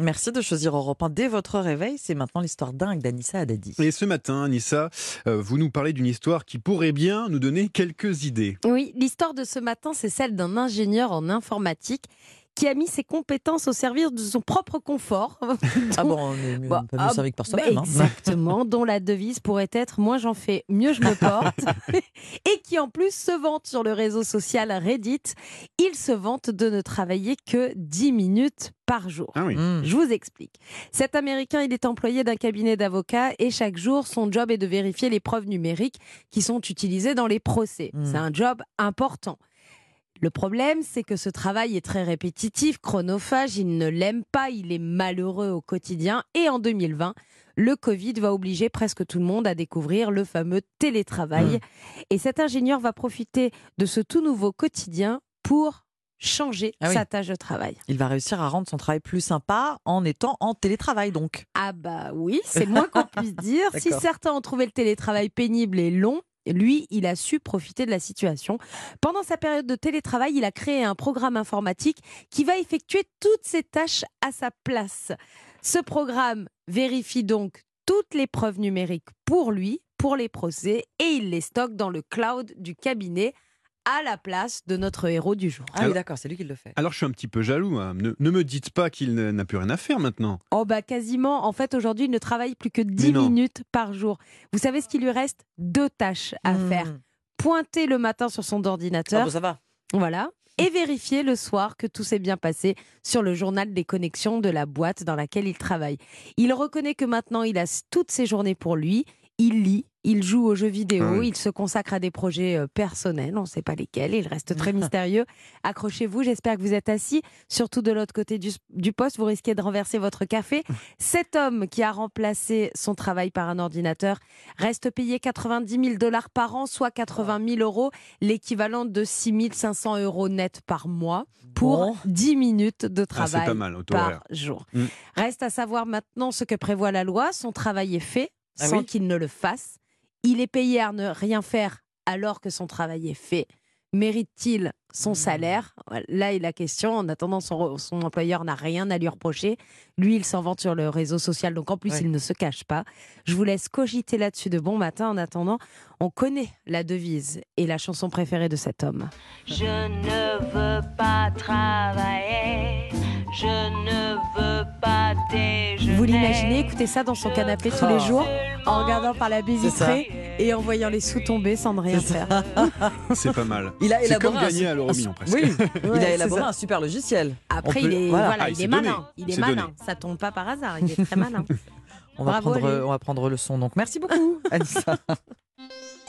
Merci de choisir Europe 1 dès votre réveil. C'est maintenant l'histoire dingue d'Anissa Haddadi. Et ce matin, Anissa, euh, vous nous parlez d'une histoire qui pourrait bien nous donner quelques idées. Oui, l'histoire de ce matin, c'est celle d'un ingénieur en informatique qui a mis ses compétences au service de son propre confort. ah bon, on est mieux, Bah, pas mieux ah, servi que par bah, soi-même. hein. Exactement, dont la devise pourrait être Moins j'en fais, mieux je me porte. et qui en plus se vante sur le réseau social Reddit. Il se vante de ne travailler que 10 minutes par jour. Ah oui. Mm. Je vous explique. Cet Américain, il est employé d'un cabinet d'avocats et chaque jour, son job est de vérifier les preuves numériques qui sont utilisées dans les procès. Mm. C'est un job important. Le problème, c'est que ce travail est très répétitif, chronophage, il ne l'aime pas, il est malheureux au quotidien. Et en 2020, le Covid va obliger presque tout le monde à découvrir le fameux télétravail. Et cet ingénieur va profiter de ce tout nouveau quotidien pour changer Ah oui. sa tâche de travail. Il va réussir à rendre son travail plus sympa en étant en télétravail donc. Ah bah oui, c'est moins qu'on puisse dire. si certains ont trouvé le télétravail pénible et long, lui, il a su profiter de la situation. Pendant sa période de télétravail, il a créé un programme informatique qui va effectuer toutes ses tâches à sa place. Ce programme vérifie donc toutes les preuves numériques pour lui, pour les procès, et il les stocke dans le cloud du cabinet à la place de notre héros du jour. Ah oui, d'accord, c'est lui qui le fait. Alors je suis un petit peu jaloux. hein. Ne, ne me dites pas qu'il n'a plus rien à faire maintenant. Oh bah quasiment. En fait, aujourd'hui, il ne travaille plus que 10 Mais non. minutes par jour. Vous savez ce qu'il lui reste? Deux tâches à Mm. faire. Pointer le matin sur son Ah ordinateur, bon, ça va. voilà, et vérifier le soir que tout s'est bien passé sur le journal des connexions de la boîte dans laquelle il travaille. Il reconnaît que maintenant, il a toutes ses journées pour lui. Il lit, il joue aux jeux vidéo, Ah oui. il se consacre à des projets euh, personnels, on ne sait pas lesquels, il reste très mystérieux. Accrochez-vous, j'espère que vous êtes assis, surtout de l'autre côté du, du poste, vous risquez de renverser votre café. Cet homme qui a remplacé son travail par un ordinateur reste payé 90 000 dollars par an, soit 80 000 euros, l'équivalent de 6 500 euros net par mois pour Bon. 10 minutes de Ah, travail pas mal, par jour. Mm. Reste à savoir maintenant ce que prévoit la loi. Son travail est fait Ah sans oui qu'il ne le fasse. Il est payé à ne rien faire alors que son travail est fait. Mérite-t-il son Hmm. salaire? Là est la question. En attendant, son, son employeur n'a rien à lui reprocher. Lui, il s'en vante sur le réseau social, donc en plus, Ouais. il ne se cache pas. Je vous laisse cogiter là-dessus de bon matin. En attendant, on connaît la devise et la chanson préférée de cet homme. Je ne veux pas travailler, je ne veux pas déjeuner. Vous l'imaginez écouter ça dans son canapé tous les Oh. jours, en regardant par la baie vitrée et en voyant les sous tomber sans ne rien faire. C'est pas mal. Il a C'est élaboré comme un gagner à l'euro un million presque. Oui, il Ouais, a élaboré un super logiciel. Après, peut- il est, voilà. voilà, Ah, il est malin. Il est C'est malin. donné. Ça tombe pas par hasard. Il est très malin. On va, Bravo, prendre, lui. on va prendre le son. Donc merci beaucoup, Anissa.